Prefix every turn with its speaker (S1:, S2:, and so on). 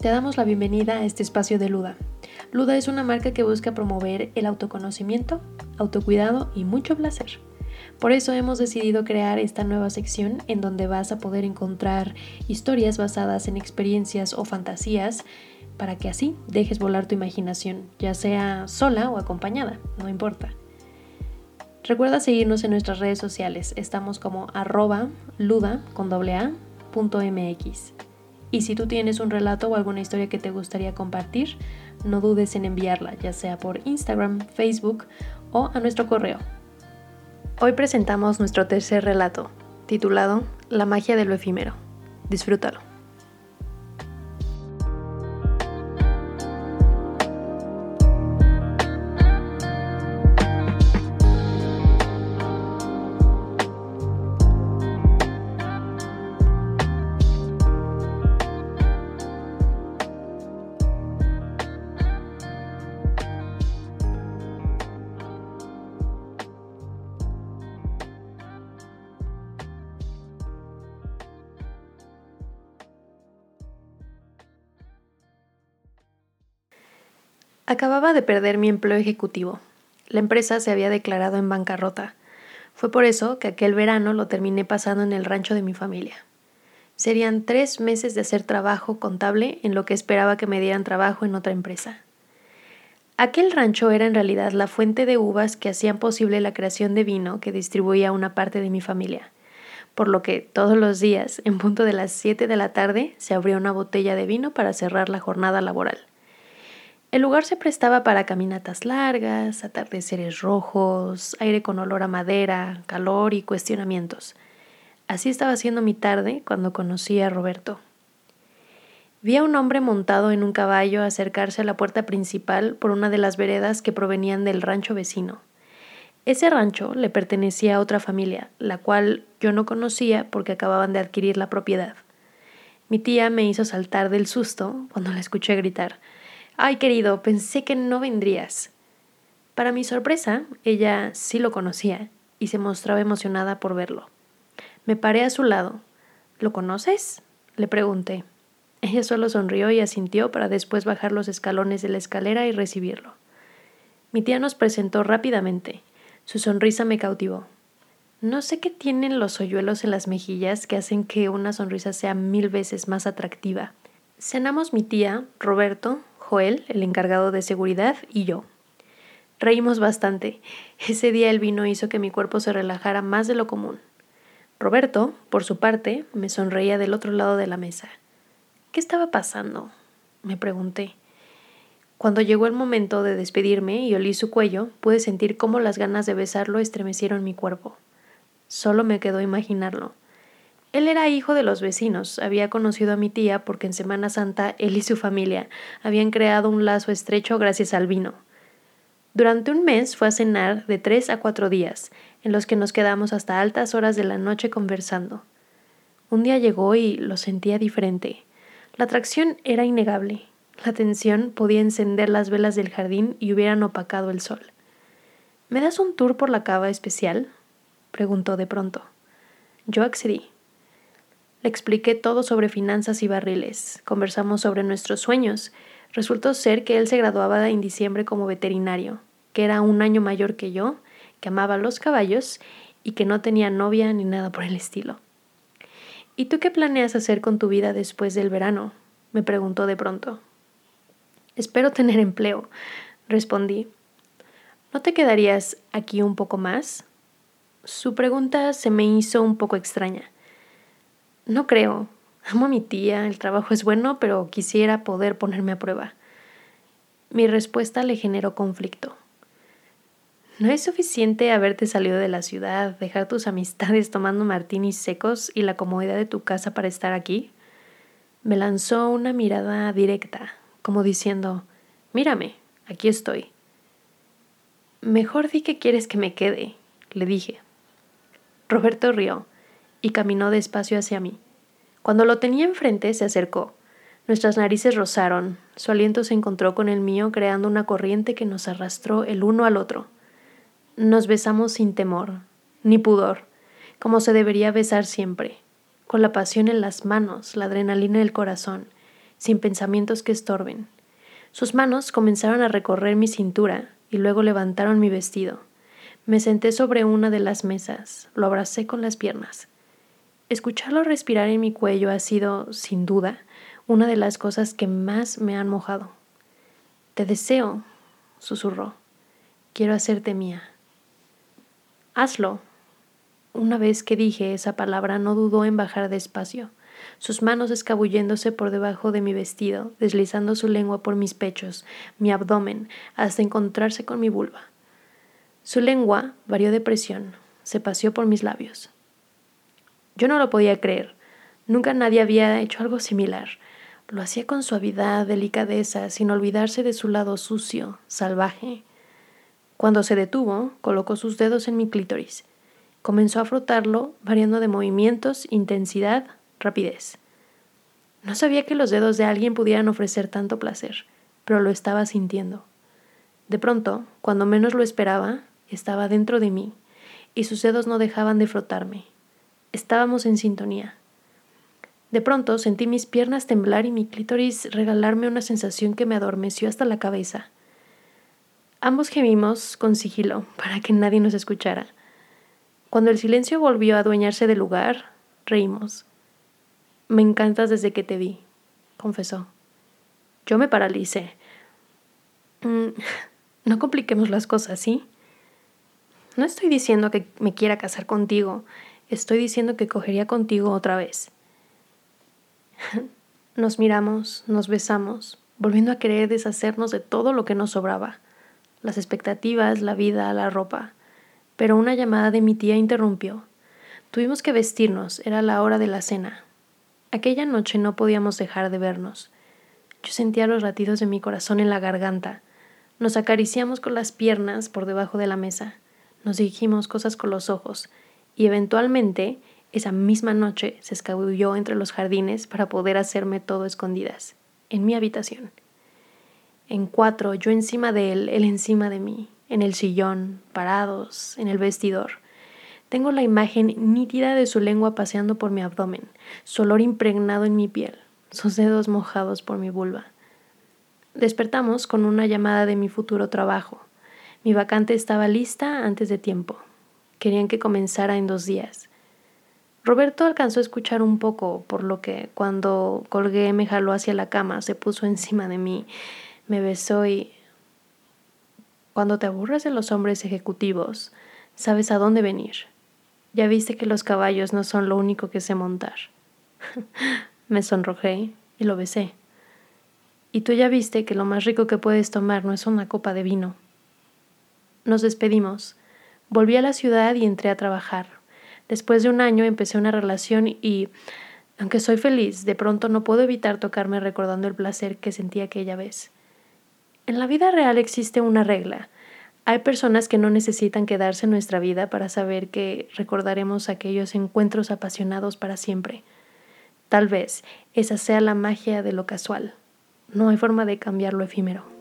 S1: Te damos la bienvenida a este espacio de Luda. Luda es una marca que busca promover el autoconocimiento, autocuidado y mucho placer. Por eso hemos decidido crear esta nueva sección en donde vas a poder encontrar historias basadas en experiencias o fantasías para que así dejes volar tu imaginación, ya sea sola o acompañada, no importa. Recuerda seguirnos en nuestras redes sociales, estamos como arroba luda con a, mx. Y si tú tienes un relato o alguna historia que te gustaría compartir, no dudes en enviarla, ya sea por Instagram, Facebook o a nuestro correo. Hoy presentamos nuestro tercer relato, titulado La magia de lo efímero. Disfrútalo. Acababa de perder mi empleo ejecutivo. La empresa se había declarado en bancarrota. Fue por eso que aquel verano lo terminé pasando en el rancho de mi familia. Serían tres meses de hacer trabajo contable en lo que esperaba que me dieran trabajo en otra empresa. Aquel rancho era en realidad la fuente de uvas que hacían posible la creación de vino que distribuía una parte de mi familia, por lo que todos los días, en punto de las 7 de la tarde, se abría una botella de vino para cerrar la jornada laboral. El lugar se prestaba para caminatas largas, atardeceres rojos, aire con olor a madera, calor y cuestionamientos. Así estaba siendo mi tarde cuando conocí a Roberto. Vi a un hombre montado en un caballo acercarse a la puerta principal por una de las veredas que provenían del rancho vecino. Ese rancho le pertenecía a otra familia, la cual yo no conocía porque acababan de adquirir la propiedad. Mi tía me hizo saltar del susto cuando la escuché gritar Ay, querido, pensé que no vendrías. Para mi sorpresa, ella sí lo conocía y se mostraba emocionada por verlo. Me paré a su lado. ¿Lo conoces? le pregunté. Ella solo sonrió y asintió para después bajar los escalones de la escalera y recibirlo. Mi tía nos presentó rápidamente. Su sonrisa me cautivó. No sé qué tienen los hoyuelos en las mejillas que hacen que una sonrisa sea mil veces más atractiva. Cenamos mi tía, Roberto, Joel, el encargado de seguridad, y yo. Reímos bastante. Ese día el vino hizo que mi cuerpo se relajara más de lo común. Roberto, por su parte, me sonreía del otro lado de la mesa. ¿Qué estaba pasando? me pregunté. Cuando llegó el momento de despedirme y olí su cuello, pude sentir cómo las ganas de besarlo estremecieron mi cuerpo. Solo me quedó imaginarlo. Él era hijo de los vecinos, había conocido a mi tía porque en Semana Santa él y su familia habían creado un lazo estrecho gracias al vino. Durante un mes fue a cenar de tres a cuatro días, en los que nos quedamos hasta altas horas de la noche conversando. Un día llegó y lo sentía diferente. La atracción era innegable. La tensión podía encender las velas del jardín y hubieran opacado el sol. ¿Me das un tour por la cava especial? preguntó de pronto. Yo accedí. Le expliqué todo sobre finanzas y barriles. Conversamos sobre nuestros sueños. Resultó ser que él se graduaba en diciembre como veterinario, que era un año mayor que yo, que amaba los caballos y que no tenía novia ni nada por el estilo. ¿Y tú qué planeas hacer con tu vida después del verano? me preguntó de pronto. Espero tener empleo, respondí. ¿No te quedarías aquí un poco más? Su pregunta se me hizo un poco extraña. No creo. Amo a mi tía, el trabajo es bueno, pero quisiera poder ponerme a prueba. Mi respuesta le generó conflicto. ¿No es suficiente haberte salido de la ciudad, dejar tus amistades tomando martinis secos y la comodidad de tu casa para estar aquí? Me lanzó una mirada directa, como diciendo, mírame, aquí estoy. Mejor di que quieres que me quede, le dije. Roberto rió y caminó despacio hacia mí. Cuando lo tenía enfrente, se acercó. Nuestras narices rozaron, su aliento se encontró con el mío, creando una corriente que nos arrastró el uno al otro. Nos besamos sin temor, ni pudor, como se debería besar siempre, con la pasión en las manos, la adrenalina en el corazón, sin pensamientos que estorben. Sus manos comenzaron a recorrer mi cintura y luego levantaron mi vestido. Me senté sobre una de las mesas, lo abracé con las piernas. Escucharlo respirar en mi cuello ha sido, sin duda, una de las cosas que más me han mojado. Te deseo, susurró. Quiero hacerte mía. Hazlo. Una vez que dije esa palabra no dudó en bajar despacio, sus manos escabulléndose por debajo de mi vestido, deslizando su lengua por mis pechos, mi abdomen, hasta encontrarse con mi vulva. Su lengua varió de presión, se paseó por mis labios. Yo no lo podía creer. Nunca nadie había hecho algo similar. Lo hacía con suavidad, delicadeza, sin olvidarse de su lado sucio, salvaje. Cuando se detuvo, colocó sus dedos en mi clítoris. Comenzó a frotarlo, variando de movimientos, intensidad, rapidez. No sabía que los dedos de alguien pudieran ofrecer tanto placer, pero lo estaba sintiendo. De pronto, cuando menos lo esperaba, estaba dentro de mí, y sus dedos no dejaban de frotarme. Estábamos en sintonía. De pronto sentí mis piernas temblar y mi clítoris regalarme una sensación que me adormeció hasta la cabeza. Ambos gemimos con sigilo para que nadie nos escuchara. Cuando el silencio volvió a adueñarse del lugar, reímos. Me encantas desde que te vi, confesó. Yo me paralicé. Mm, no compliquemos las cosas, ¿sí? No estoy diciendo que me quiera casar contigo, estoy diciendo que cogería contigo otra vez. Nos miramos, nos besamos, volviendo a querer deshacernos de todo lo que nos sobraba, las expectativas, la vida, la ropa. Pero una llamada de mi tía interrumpió. Tuvimos que vestirnos, era la hora de la cena. Aquella noche no podíamos dejar de vernos. Yo sentía los latidos de mi corazón en la garganta. Nos acariciamos con las piernas por debajo de la mesa. Nos dijimos cosas con los ojos. Y eventualmente esa misma noche se escabulló entre los jardines para poder hacerme todo escondidas, en mi habitación. En cuatro, yo encima de él, él encima de mí, en el sillón, parados, en el vestidor. Tengo la imagen nítida de su lengua paseando por mi abdomen, su olor impregnado en mi piel, sus dedos mojados por mi vulva. Despertamos con una llamada de mi futuro trabajo. Mi vacante estaba lista antes de tiempo. Querían que comenzara en dos días. Roberto alcanzó a escuchar un poco, por lo que cuando colgué me jaló hacia la cama, se puso encima de mí, me besó y... Cuando te aburres de los hombres ejecutivos, sabes a dónde venir. Ya viste que los caballos no son lo único que sé montar. me sonrojé y lo besé. Y tú ya viste que lo más rico que puedes tomar no es una copa de vino. Nos despedimos. Volví a la ciudad y entré a trabajar. Después de un año empecé una relación y, aunque soy feliz, de pronto no puedo evitar tocarme recordando el placer que sentí aquella vez. En la vida real existe una regla. Hay personas que no necesitan quedarse en nuestra vida para saber que recordaremos aquellos encuentros apasionados para siempre. Tal vez esa sea la magia de lo casual. No hay forma de cambiar lo efímero.